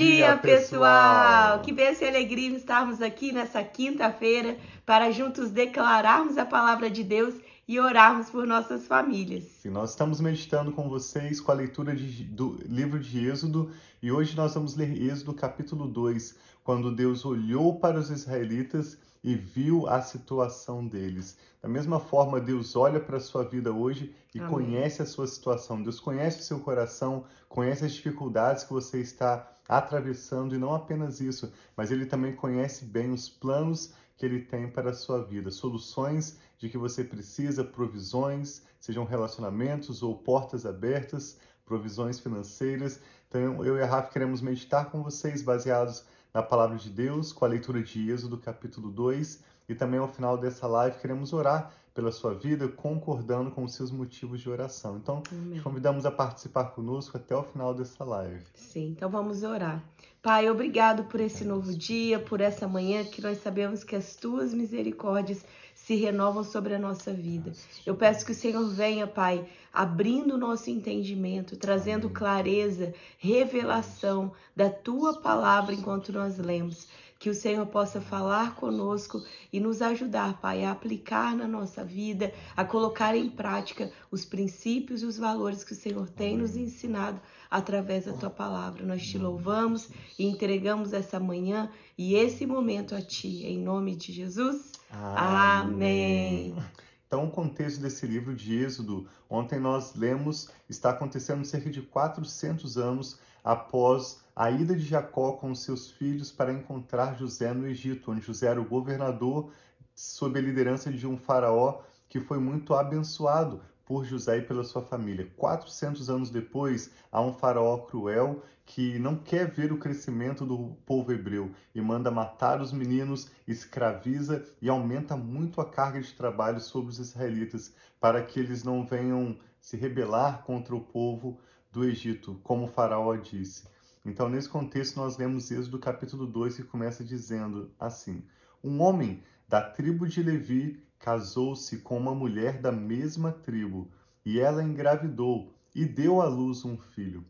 dia, pessoal! Que bênção e alegria estarmos aqui nessa quinta-feira para juntos declararmos a palavra de Deus e orarmos por nossas famílias. Sim, nós estamos meditando com vocês com a leitura de, do livro de Êxodo e hoje nós vamos ler Êxodo capítulo 2, quando Deus olhou para os israelitas e viu a situação deles. Da mesma forma, Deus olha para a sua vida hoje e Amém. conhece a sua situação. Deus conhece o seu coração, conhece as dificuldades que você está atravessando e não apenas isso, mas ele também conhece bem os planos que ele tem para a sua vida, soluções de que você precisa, provisões, sejam relacionamentos ou portas abertas, provisões financeiras. Então, eu e a Rafa queremos meditar com vocês baseados na palavra de Deus, com a leitura de Êxodo, capítulo 2, e também ao final dessa live queremos orar pela sua vida, concordando com os seus motivos de oração. Então, Amém. te convidamos a participar conosco até o final dessa live. Sim, então vamos orar. Pai, obrigado por esse novo dia, por essa manhã que nós sabemos que as tuas misericórdias se renovam sobre a nossa vida. Eu peço que o Senhor venha, Pai, abrindo o nosso entendimento, trazendo clareza, revelação da tua palavra enquanto nós lemos que o Senhor possa falar conosco e nos ajudar, Pai, a aplicar na nossa vida, a colocar em prática os princípios e os valores que o Senhor tem nos ensinado através da tua palavra. Nós te louvamos e entregamos essa manhã e esse momento a ti, em nome de Jesus. Amém. Amém. Então, o contexto desse livro de Êxodo, ontem nós lemos, está acontecendo cerca de 400 anos após a ida de Jacó com seus filhos para encontrar José no Egito, onde José era o governador sob a liderança de um faraó que foi muito abençoado por José e pela sua família. 400 anos depois, há um faraó cruel que não quer ver o crescimento do povo hebreu e manda matar os meninos, escraviza e aumenta muito a carga de trabalho sobre os israelitas para que eles não venham se rebelar contra o povo do Egito, como o faraó disse. Então, nesse contexto, nós lemos Êxodo capítulo 2, que começa dizendo assim: Um homem da tribo de Levi casou-se com uma mulher da mesma tribo, e ela engravidou e deu à luz um filho.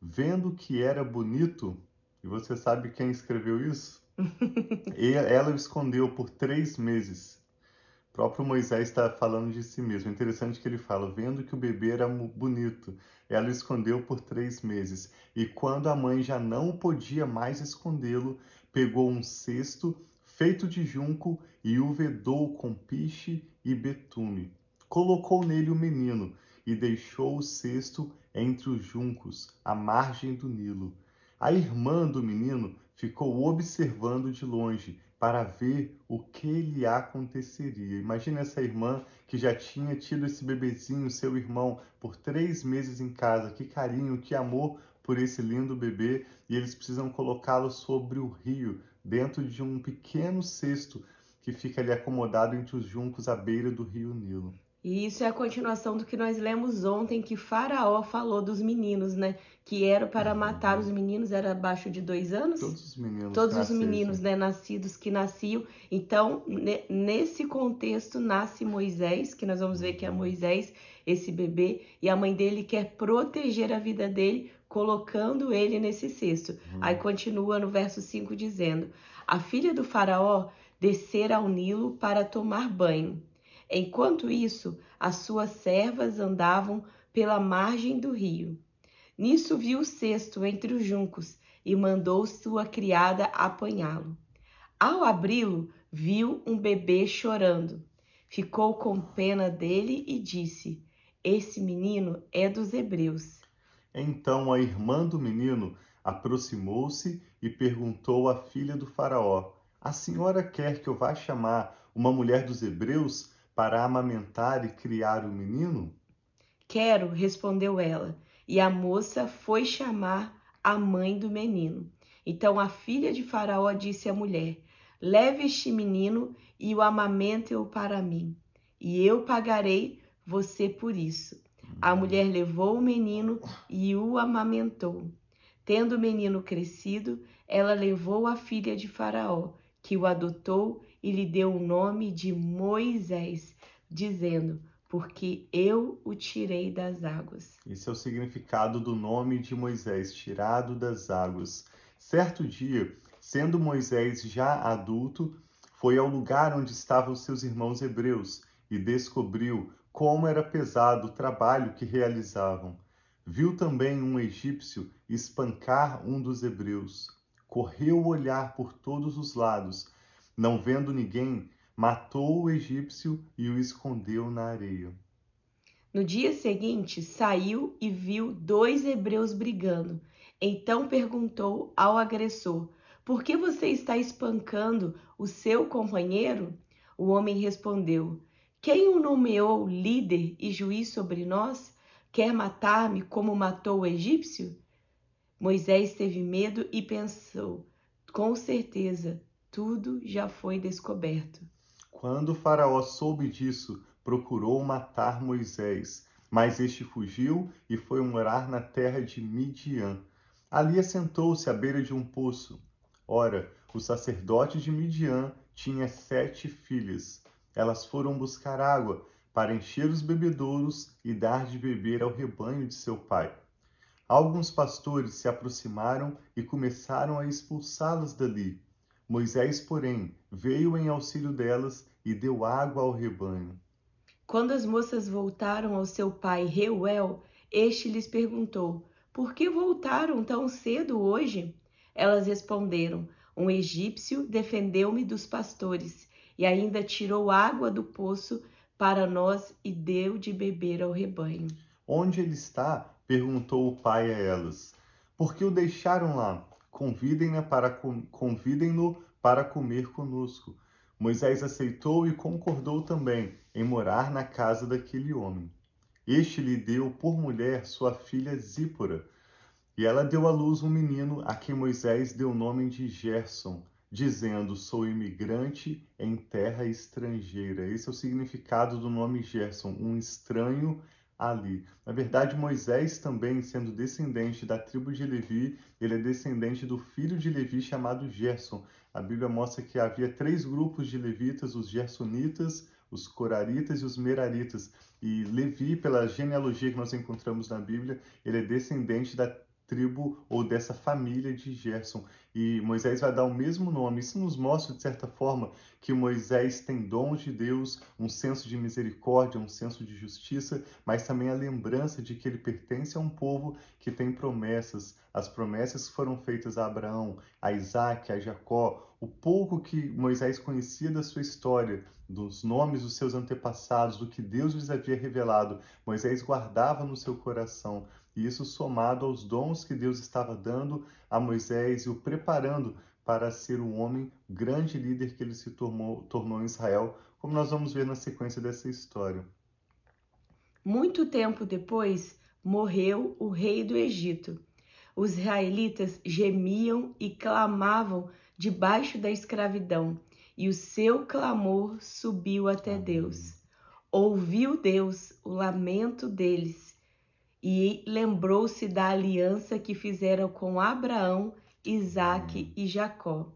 Vendo que era bonito, e você sabe quem escreveu isso? ela o escondeu por três meses próprio Moisés está falando de si mesmo. É interessante que ele fala, vendo que o bebê era bonito, ela o escondeu por três meses. E quando a mãe já não podia mais escondê-lo, pegou um cesto feito de junco e o vedou com piche e betume. Colocou nele o menino e deixou o cesto entre os juncos, à margem do Nilo. A irmã do menino ficou observando de longe para ver o que lhe aconteceria. Imagina essa irmã que já tinha tido esse bebezinho, seu irmão, por três meses em casa. Que carinho, que amor por esse lindo bebê. E eles precisam colocá-lo sobre o rio, dentro de um pequeno cesto que fica ali acomodado entre os juncos à beira do rio Nilo. E isso é a continuação do que nós lemos ontem, que Faraó falou dos meninos, né? Que era para matar os meninos, era abaixo de dois anos? Todos os meninos. Todos os meninos, né? Nascidos que nasciam. Então, nesse contexto, nasce Moisés, que nós vamos ver que é Moisés, esse bebê, e a mãe dele quer proteger a vida dele, colocando ele nesse cesto. Uhum. Aí continua no verso 5 dizendo: A filha do Faraó descer ao Nilo para tomar banho. Enquanto isso, as suas servas andavam pela margem do rio. Nisso viu o cesto entre os juncos e mandou sua criada apanhá-lo. Ao abri-lo, viu um bebê chorando. Ficou com pena dele e disse: Esse menino é dos hebreus. Então a irmã do menino aproximou-se e perguntou à filha do Faraó: A senhora quer que eu vá chamar uma mulher dos hebreus para amamentar e criar o menino? Quero, respondeu ela. E a moça foi chamar a mãe do menino. Então a filha de Faraó disse à mulher: Leve este menino e o amamente-o para mim, e eu pagarei você por isso. A mulher levou o menino e o amamentou. Tendo o menino crescido, ela levou a filha de Faraó, que o adotou e lhe deu o nome de Moisés, dizendo: Porque eu o tirei das águas. Esse é o significado do nome de Moisés, tirado das águas. Certo dia, sendo Moisés já adulto, foi ao lugar onde estavam seus irmãos hebreus e descobriu como era pesado o trabalho que realizavam. Viu também um egípcio espancar um dos hebreus. Correu o olhar por todos os lados. Não vendo ninguém, matou o egípcio e o escondeu na areia. No dia seguinte, saiu e viu dois hebreus brigando. Então perguntou ao agressor: Por que você está espancando o seu companheiro? O homem respondeu: Quem o nomeou líder e juiz sobre nós? Quer matar-me como matou o egípcio? Moisés teve medo e pensou: Com certeza, tudo já foi descoberto. Quando Faraó soube disso, procurou matar Moisés, mas este fugiu e foi morar na terra de Midian. Ali assentou-se à beira de um poço. Ora, o sacerdote de Midian tinha sete filhas. Elas foram buscar água para encher os bebedouros e dar de beber ao rebanho de seu pai. Alguns pastores se aproximaram e começaram a expulsá-las dali. Moisés, porém, veio em auxílio delas e deu água ao rebanho. Quando as moças voltaram ao seu pai Reuel, este lhes perguntou: Por que voltaram tão cedo hoje? Elas responderam: Um egípcio defendeu-me dos pastores e ainda tirou água do poço para nós e deu de beber ao rebanho. Onde ele está? perguntou o pai a elas. Por que o deixaram lá? Convidem-no para, convidem para comer conosco. Moisés aceitou e concordou também em morar na casa daquele homem. Este lhe deu por mulher sua filha Zípora, e ela deu à luz um menino a quem Moisés deu o nome de Gerson, dizendo: Sou imigrante em terra estrangeira. Esse é o significado do nome Gerson, um estranho ali. Na verdade, Moisés também, sendo descendente da tribo de Levi, ele é descendente do filho de Levi chamado Gerson. A Bíblia mostra que havia três grupos de levitas, os gersonitas, os coraritas e os meraritas. E Levi, pela genealogia que nós encontramos na Bíblia, ele é descendente da tribo ou dessa família de Gerson. E Moisés vai dar o mesmo nome. Isso nos mostra, de certa forma, que Moisés tem dons de Deus, um senso de misericórdia, um senso de justiça, mas também a lembrança de que ele pertence a um povo que tem promessas. As promessas foram feitas a Abraão, a Isaac, a Jacó, o pouco que Moisés conhecia da sua história, dos nomes dos seus antepassados, do que Deus lhes havia revelado, Moisés guardava no seu coração e isso somado aos dons que Deus estava dando a Moisés e o preparando para ser o homem, grande líder que ele se tornou, tornou em Israel, como nós vamos ver na sequência dessa história. Muito tempo depois, morreu o rei do Egito. Os israelitas gemiam e clamavam debaixo da escravidão, e o seu clamor subiu até Deus. Ouviu Deus o lamento deles e lembrou-se da aliança que fizeram com Abraão, Isaque e Jacó.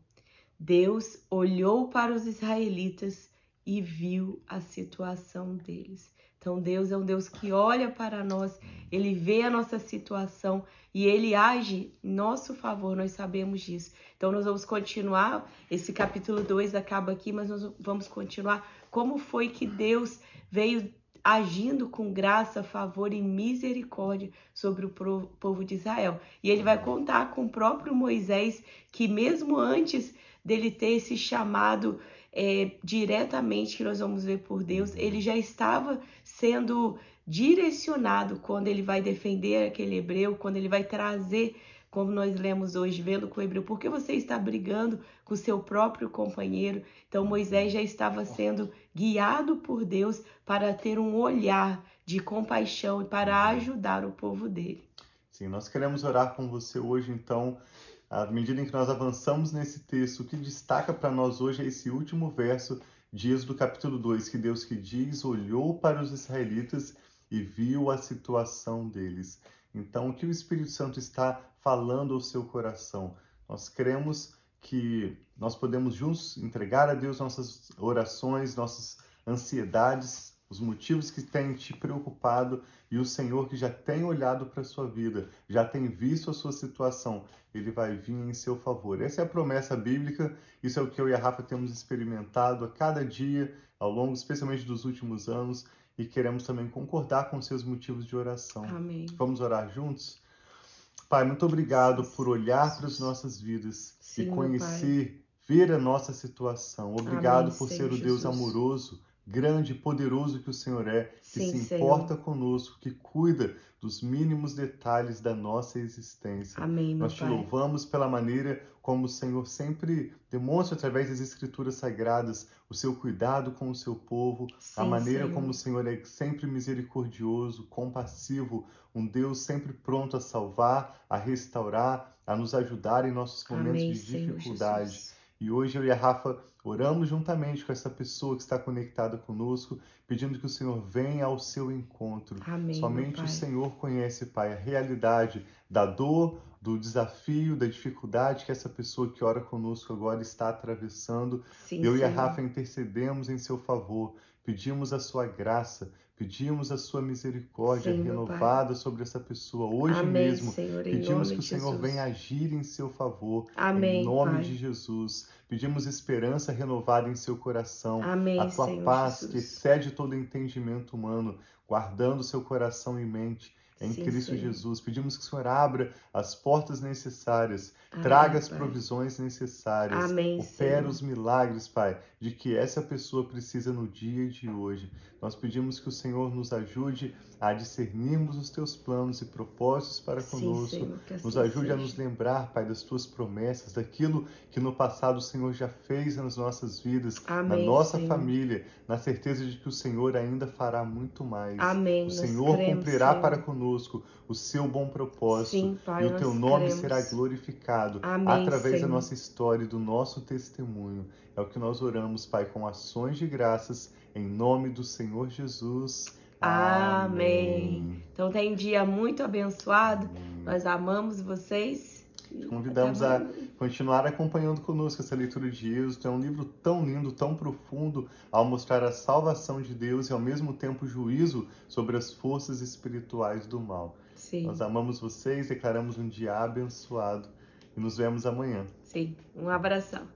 Deus olhou para os israelitas e viu a situação deles. Então, Deus é um Deus que olha para nós, ele vê a nossa situação e ele age em nosso favor, nós sabemos disso. Então, nós vamos continuar. Esse capítulo 2 acaba aqui, mas nós vamos continuar. Como foi que Deus veio agindo com graça, favor e misericórdia sobre o povo de Israel. E ele vai contar com o próprio Moisés, que mesmo antes dele ter esse chamado é, diretamente, que nós vamos ver por Deus, ele já estava sendo direcionado quando ele vai defender aquele hebreu, quando ele vai trazer como nós lemos hoje, vendo com o hebreu, por que você está brigando com seu próprio companheiro? Então Moisés já estava sendo guiado por Deus para ter um olhar de compaixão e para ajudar o povo dele. Sim, nós queremos orar com você hoje, então, à medida em que nós avançamos nesse texto, o que destaca para nós hoje é esse último verso de Êxodo capítulo 2, que Deus que diz, olhou para os israelitas e viu a situação deles. Então, o que o Espírito Santo está falando ao seu coração? Nós cremos que nós podemos juntos entregar a Deus nossas orações, nossas ansiedades, os motivos que têm te preocupado e o Senhor que já tem olhado para a sua vida, já tem visto a sua situação, ele vai vir em seu favor. Essa é a promessa bíblica, isso é o que eu e a Rafa temos experimentado a cada dia, ao longo, especialmente dos últimos anos, e queremos também concordar com seus motivos de oração. Amém. Vamos orar juntos? Pai, muito obrigado por olhar para as nossas vidas Sim, e conhecer, ver a nossa situação. Obrigado Amém, por ser o Deus amoroso grande e poderoso que o Senhor é, que Sim, se importa Senhor. conosco, que cuida dos mínimos detalhes da nossa existência. Amém, Nós te pai. louvamos pela maneira como o Senhor sempre demonstra através das escrituras sagradas o seu cuidado com o seu povo, Sim, a maneira Senhor. como o Senhor é sempre misericordioso, compassivo, um Deus sempre pronto a salvar, a restaurar, a nos ajudar em nossos momentos Amém, de dificuldade. E hoje eu e a Rafa oramos juntamente com essa pessoa que está conectada conosco, pedindo que o Senhor venha ao seu encontro. Amém, Somente o Senhor conhece, Pai, a realidade da dor, do desafio, da dificuldade que essa pessoa que ora conosco agora está atravessando. Sim, eu Senhor. e a Rafa intercedemos em seu favor, pedimos a sua graça, Pedimos a sua misericórdia Sim, renovada sobre essa pessoa hoje Amém, mesmo. Senhor, Pedimos que o Senhor Jesus. venha agir em seu favor. Amém, em nome Pai. de Jesus. Pedimos esperança renovada em seu coração. Amém, a tua Senhor paz Jesus. que excede todo entendimento humano, guardando seu coração e mente em Sim, Cristo Senhor. Jesus. Pedimos que o Senhor abra as portas necessárias, Amém, traga as Pai. provisões necessárias, Amém, opera os milagres, Pai, de que essa pessoa precisa no dia de hoje. Nós pedimos que o Senhor nos ajude a discernirmos os teus planos e propósitos para Sim, conosco. Senhor, assim Nos ajude seja. a nos lembrar, Pai, das tuas promessas, daquilo que no passado o Senhor já fez nas nossas vidas, Amém, na nossa Senhor. família, na certeza de que o Senhor ainda fará muito mais. Amém. O Senhor cremos, cumprirá Senhor. para conosco o seu bom propósito Sim, Pai, e o teu nome cremos. será glorificado Amém, através da Senhor. nossa história e do nosso testemunho. É o que nós oramos, Pai, com ações de graças em nome do Senhor Jesus. Amém. Então tem dia muito abençoado. Amém. Nós amamos vocês. Te convidamos a amanhã. continuar acompanhando conosco essa leitura de Êxodo. É um livro tão lindo, tão profundo, ao mostrar a salvação de Deus e ao mesmo tempo juízo sobre as forças espirituais do mal. Sim, Nós amamos vocês, declaramos um dia abençoado e nos vemos amanhã. sim. Um abração.